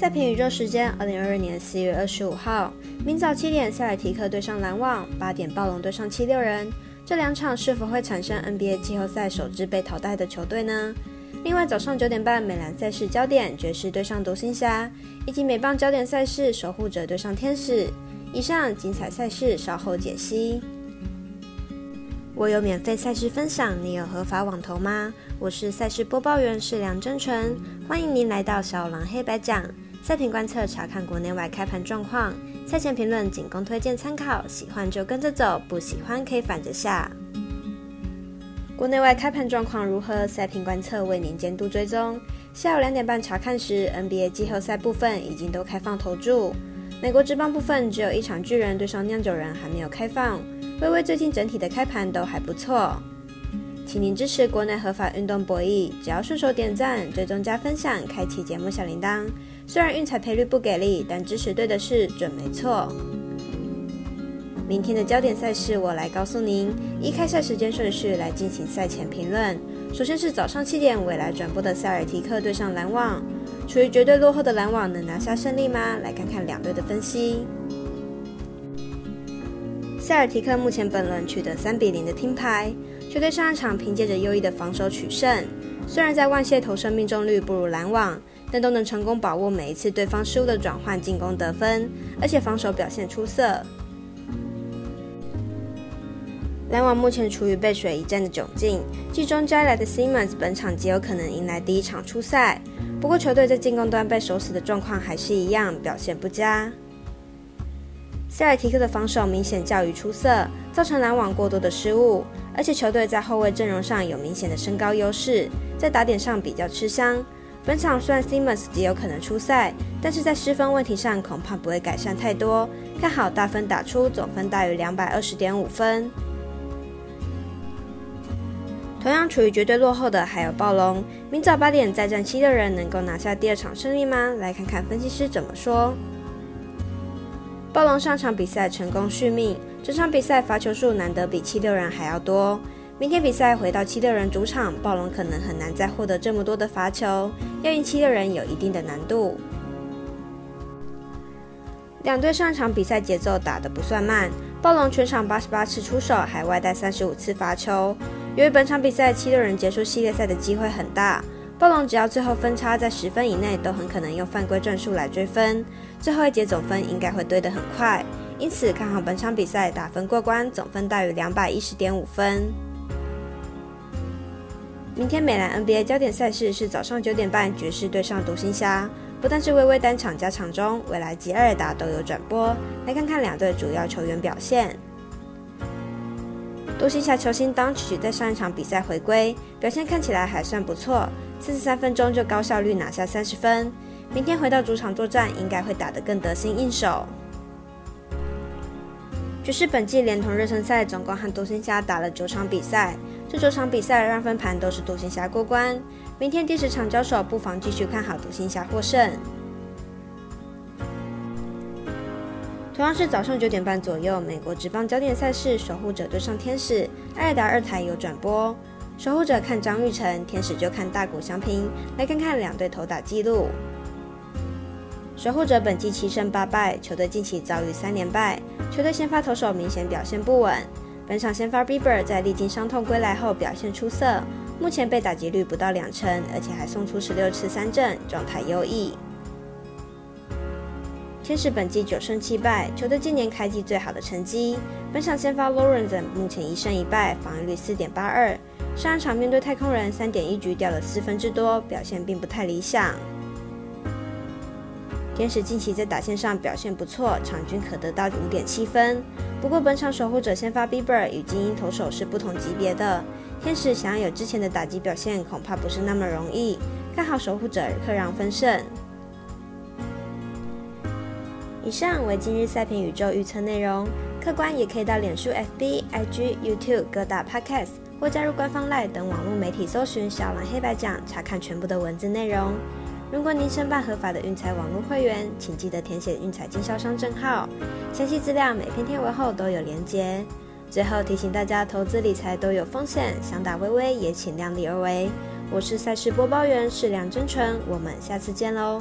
赛评宇宙时间，二零二二年四月二十五号，明早七点，塞尔提克对上篮网；八点，暴龙对上七六人。这两场是否会产生 NBA 季后赛首支被淘汰的球队呢？另外，早上九点半，美篮赛事焦点，爵士对上独行侠，以及美棒焦点赛事，守护者对上天使。以上精彩赛事稍后解析。我有免费赛事分享，你有合法网投吗？我是赛事播报员是梁真纯，欢迎您来到小狼黑白讲。赛评观测，查看国内外开盘状况。赛前评论仅供推荐参考，喜欢就跟着走，不喜欢可以反着下。国内外开盘状况如何？赛评观测为您监督追踪。下午两点半查看时，NBA 季后赛部分已经都开放投注。美国职棒部分只有一场巨人对上酿酒人还没有开放。微微最近整体的开盘都还不错，请您支持国内合法运动博弈，只要顺手点赞、追踪加分享、开启节目小铃铛。虽然运彩赔率不给力，但支持对的事准没错。明天的焦点赛事，我来告诉您。依开赛时间顺序来进行赛前评论。首先是早上七点未来转播的塞尔提克对上篮网，处于绝对落后的篮网能拿下胜利吗？来看看两队的分析。塞尔提克目前本轮取得三比零的听牌，球队上一场凭借着优异的防守取胜。虽然在万谢投射命中率不如篮网。但都能成功把握每一次对方失误的转换进攻得分，而且防守表现出色。篮网目前处于背水一战的窘境，季中摘来的 Simmons 本场极有可能迎来第一场出赛。不过球队在进攻端被守死的状况还是一样，表现不佳。塞尔提克的防守明显较于出色，造成篮网过多的失误，而且球队在后卫阵容上有明显的身高优势，在打点上比较吃香。本场虽然 Simmons 极有可能出赛，但是在失分问题上恐怕不会改善太多。看好大分打出，总分大于两百二十点五分。同样处于绝对落后的还有暴龙，明早八点再战七六人，能够拿下第二场胜利吗？来看看分析师怎么说。暴龙上场比赛成功续命，这场比赛罚球数难得比七六人还要多。明天比赛回到七六人主场，暴龙可能很难再获得这么多的罚球，要赢七六人有一定的难度。两队上场比赛节奏打得不算慢，暴龙全场八十八次出手，还外带三十五次罚球。由于本场比赛七六人结束系列赛的机会很大，暴龙只要最后分差在十分以内，都很可能用犯规战术来追分，最后一节总分应该会堆得很快。因此看好本场比赛打分过关，总分大于两百一十点五分。明天美兰 NBA 焦点赛事是早上九点半，爵士对上独行侠。不但是微微单场加场中，未来及二达都有转播。来看看两队主要球员表现。独行侠球星当曲在上一场比赛回归，表现看起来还算不错，四十三分钟就高效率拿下三十分。明天回到主场作战，应该会打得更得心应手。爵士本季连同热身赛，总共和独行侠打了九场比赛。这九场比赛让分盘都是独行侠过关，明天第十场交手，不妨继续看好独行侠获胜。同样是早上九点半左右，美国职棒焦点赛事，守护者对上天使，艾尔达二台有转播。守护者看张玉成，天使就看大谷翔平，来看看两队投打记录。守护者本季七胜八败，球队近期遭遇三连败，球队先发投手明显表现不稳。本场先发 Bieber 在历经伤痛归来后表现出色，目前被打击率不到两成，而且还送出十六次三振，状态优异。天使本季九胜七败，球队今年开季最好的成绩。本场先发 Lorenzen 目前一胜一败，防御率四点八二。上一场面对太空人，三点一局掉了四分之多，表现并不太理想。天使近期在打线上表现不错，场均可得到五点七分。不过本场守护者先发 Bieber 与精英投手是不同级别的，天使想要有之前的打击表现，恐怕不是那么容易。看好守护者客让分胜。以上为今日赛评宇宙预测内容，客观也可以到脸书、FB、IG、YouTube 各大 Podcast 或加入官方 Line 等网络媒体搜寻“小蓝黑白讲”，查看全部的文字内容。如果您申办合法的运彩网络会员，请记得填写运彩经销商证号。详细资料每篇贴文后都有连接。最后提醒大家，投资理财都有风险，想打微微也请量力而为。我是赛事播报员，是梁真诚，我们下次见喽。